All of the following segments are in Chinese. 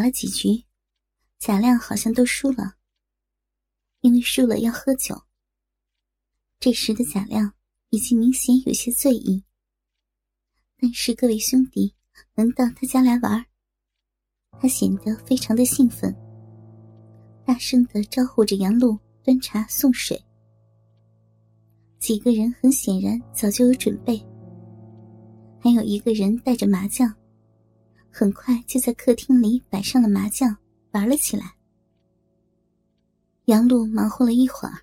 打了几局，贾亮好像都输了。因为输了要喝酒。这时的贾亮已经明显有些醉意，但是各位兄弟能到他家来玩，他显得非常的兴奋，大声的招呼着杨璐端茶送水。几个人很显然早就有准备，还有一个人带着麻将，很快就在客厅里摆上了麻将，玩了起来。杨璐忙活了一会儿，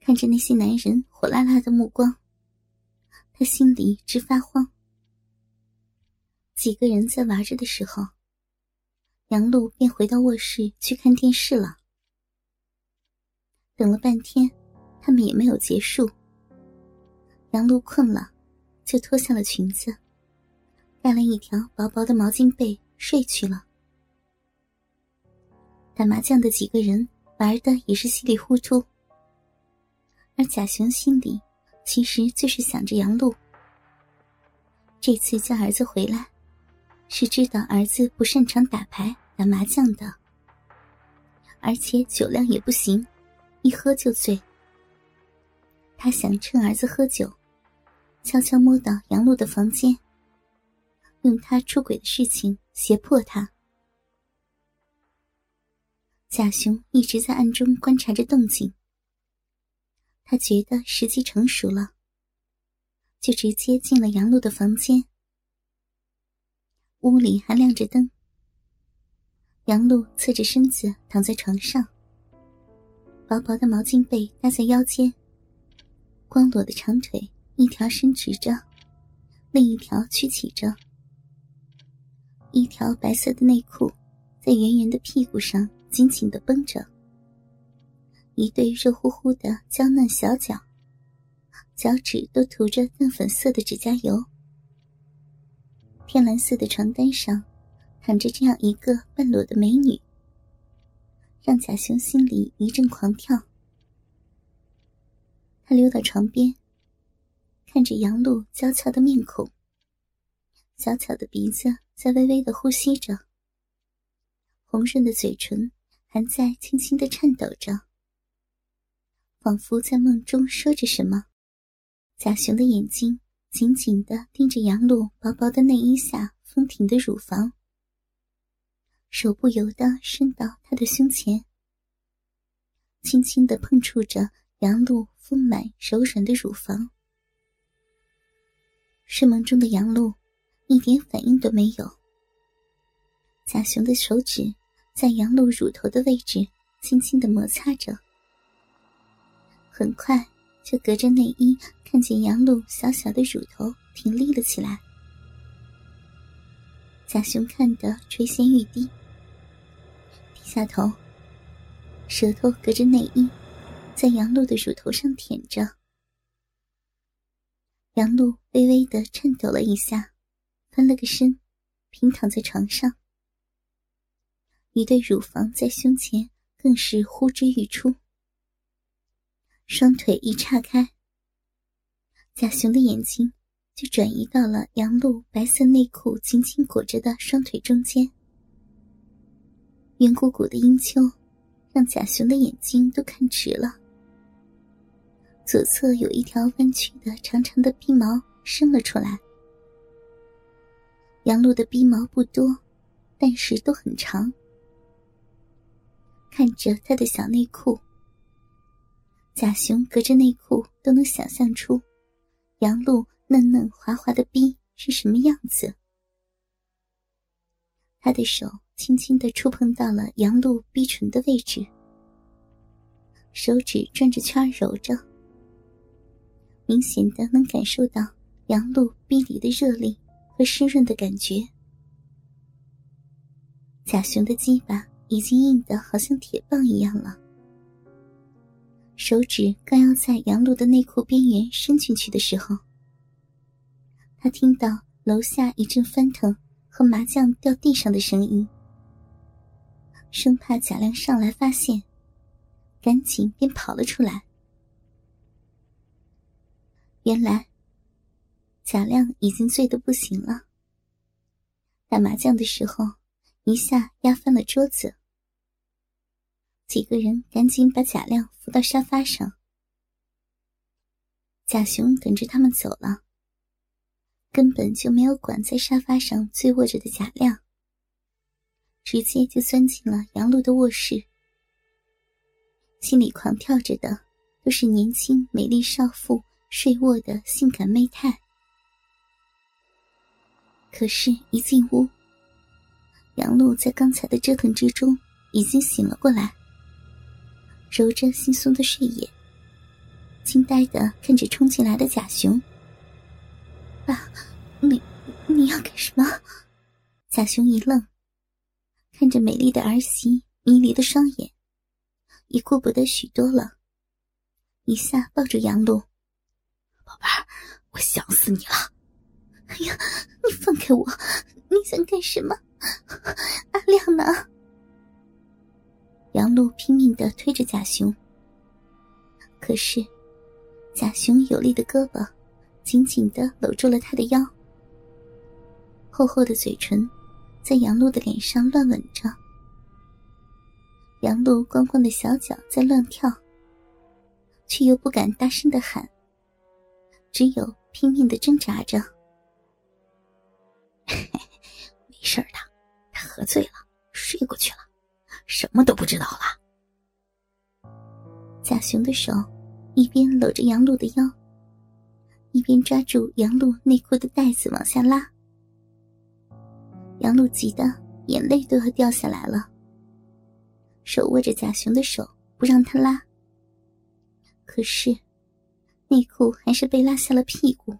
看着那些男人火辣辣的目光，他心里直发慌。几个人在玩着的时候，杨璐便回到卧室去看电视了。等了半天。他们也没有结束。杨璐困了，就脱下了裙子，盖了一条薄薄的毛巾被睡去了。打麻将的几个人玩的也是稀里糊涂，而贾雄心里其实就是想着杨璐。这次叫儿子回来，是知道儿子不擅长打牌、打麻将的，而且酒量也不行，一喝就醉。他想趁儿子喝酒，悄悄摸到杨璐的房间，用他出轨的事情胁迫他。贾雄一直在暗中观察着动静，他觉得时机成熟了，就直接进了杨璐的房间。屋里还亮着灯，杨璐侧着身子躺在床上，薄薄的毛巾被搭在腰间。光裸的长腿，一条伸直着，另一条曲起着。一条白色的内裤在圆圆的屁股上紧紧的绷着。一对热乎乎的娇嫩小脚，脚趾都涂着淡粉色的指甲油。天蓝色的床单上，躺着这样一个半裸的美女，让贾雄心里一阵狂跳。他溜到床边，看着杨露娇俏的面孔，小巧的鼻子在微微的呼吸着，红润的嘴唇还在轻轻的颤抖着，仿佛在梦中说着什么。贾雄的眼睛紧紧的盯着杨璐薄薄的内衣下丰挺的乳房，手不由得伸到她的胸前，轻轻的碰触着杨璐。丰满柔软的乳房，睡梦中的杨璐一点反应都没有。贾雄的手指在杨露乳头的位置轻轻的摩擦着，很快就隔着内衣看见杨露小小的乳头挺立了起来。贾雄看得垂涎欲滴，低下头，舌头隔着内衣。在杨露的乳头上舔着，杨露微微的颤抖了一下，翻了个身，平躺在床上。一对乳房在胸前更是呼之欲出，双腿一岔开，贾雄的眼睛就转移到了杨露白色内裤紧紧裹着的双腿中间，圆鼓鼓的阴丘让贾雄的眼睛都看直了。左侧有一条弯曲的长长的鼻毛伸了出来。杨璐的鼻毛不多，但是都很长。看着她的小内裤，贾雄隔着内裤都能想象出杨璐嫩嫩滑滑的逼是什么样子。他的手轻轻的触碰到了杨璐逼唇的位置，手指转着圈揉着。明显的能感受到杨璐逼里的热力和湿润的感觉。贾雄的鸡巴已经硬得好像铁棒一样了，手指刚要在杨璐的内裤边缘伸进去的时候，他听到楼下一阵翻腾和麻将掉地上的声音，生怕贾亮上来发现，赶紧便跑了出来。原来，贾亮已经醉得不行了。打麻将的时候，一下压翻了桌子。几个人赶紧把贾亮扶到沙发上。贾雄等着他们走了，根本就没有管在沙发上醉卧着的贾亮，直接就钻进了杨璐的卧室。心里狂跳着的都是年轻美丽少妇睡卧的性感媚态。可是，一进屋，杨璐在刚才的折腾之中已经醒了过来，揉着惺忪的睡眼，惊呆的看着冲进来的贾雄。爸，你你要干什么？贾雄一愣，看着美丽的儿媳迷离的双眼，也顾不得许多了，一下抱住杨璐：“宝贝儿，我想死你了。”哎呀，你放开我！你想干什么？阿亮呢？杨璐拼命的推着贾雄，可是贾雄有力的胳膊紧紧的搂住了他的腰，厚厚的嘴唇在杨璐的脸上乱吻着。杨璐光光的小脚在乱跳，却又不敢大声的喊，只有拼命的挣扎着。没事的，他喝醉了，睡过去了，什么都不知道了。贾雄的手一边搂着杨璐的腰，一边抓住杨璐内裤的带子往下拉。杨璐急得眼泪都要掉下来了，手握着贾雄的手不让他拉，可是内裤还是被拉下了屁股，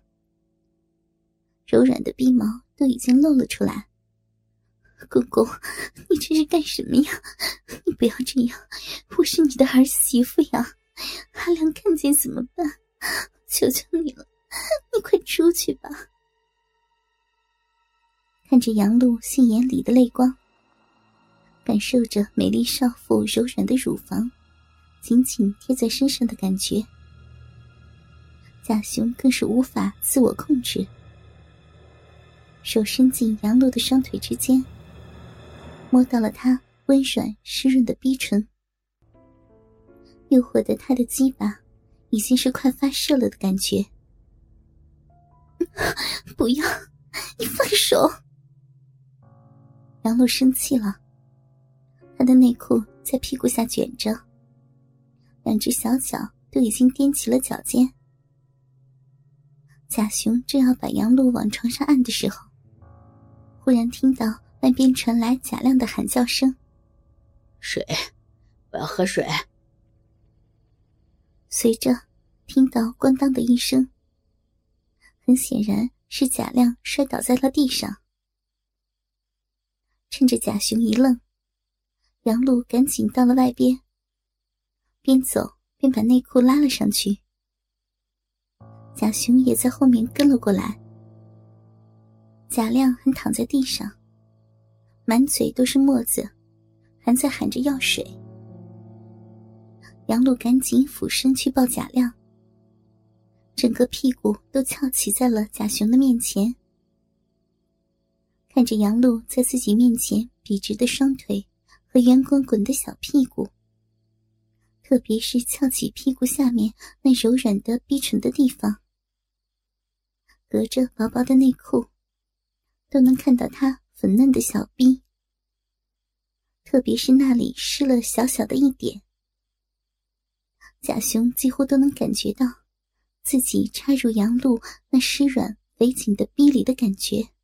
柔软的逼毛。都已经露了出来，公公，你这是干什么呀？你不要这样，我是你的儿媳妇呀！阿良看见怎么办？求求你了，你快出去吧！看着杨璐杏眼里的泪光，感受着美丽少妇柔软的乳房紧紧贴在身上的感觉，贾雄更是无法自我控制。手伸进杨璐的双腿之间，摸到了她温软湿润的逼唇，诱惑的他的鸡巴已经是快发射了的感觉。不要，你放手！杨璐生气了，她的内裤在屁股下卷着，两只小脚都已经踮起了脚尖。贾雄正要把杨璐往床上按的时候。忽然听到外边传来贾亮的喊叫声：“水，我要喝水。”随着听到“咣当”的一声，很显然是贾亮摔倒在了地上。趁着贾雄一愣，杨璐赶紧到了外边，边走边把内裤拉了上去。贾雄也在后面跟了过来。贾亮还躺在地上，满嘴都是沫子，还在喊着要水。杨璐赶紧俯身去抱贾亮，整个屁股都翘起在了贾雄的面前，看着杨璐在自己面前笔直的双腿和圆滚滚的小屁股，特别是翘起屁股下面那柔软的逼唇的地方，隔着薄薄的内裤。都能看到他粉嫩的小臂，特别是那里湿了小小的一点。贾雄几乎都能感觉到自己插入杨璐那湿软肥紧的逼里的感觉。